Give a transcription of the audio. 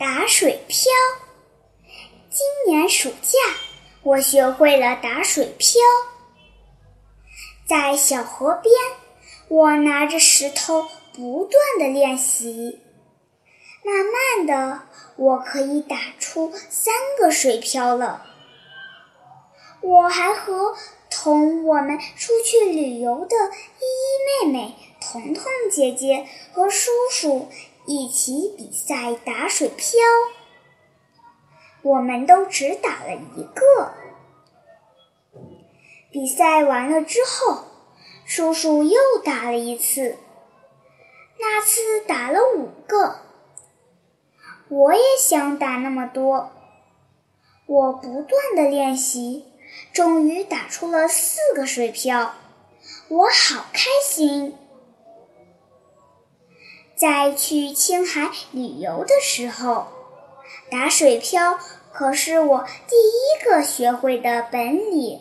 打水漂。今年暑假，我学会了打水漂。在小河边，我拿着石头不断的练习。慢慢的，我可以打出三个水漂了。我还和同我们出去旅游的依依妹妹、彤彤姐姐和叔叔一起比赛打水漂。我们都只打了一个。比赛完了之后，叔叔又打了一次，那次打了五个。我也想打那么多。我不断的练习，终于打出了四个水漂，我好开心。在去青海旅游的时候，打水漂可是我第一个学会的本领。